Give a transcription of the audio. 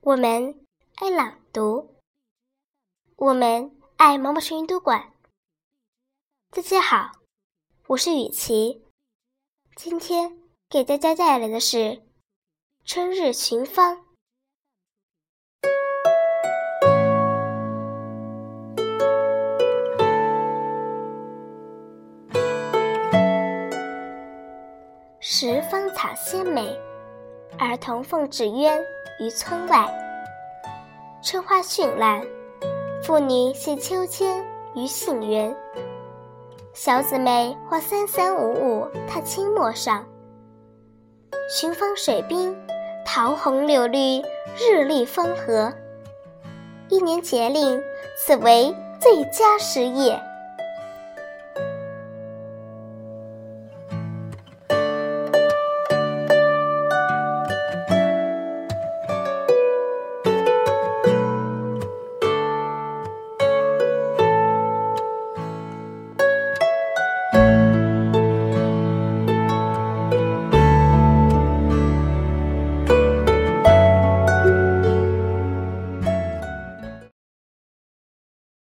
我们爱朗读，我们爱毛毛虫阅读馆。大家好，我是雨琪，今天给大家带来的是《春日寻芳》。十芳草鲜美，儿童奉纸鸢于村外。春花绚烂，妇女系秋千于杏园。小姊妹或三三五五踏青陌上。寻芳水滨，桃红柳绿，日丽风和。一年节令，此为最佳时也。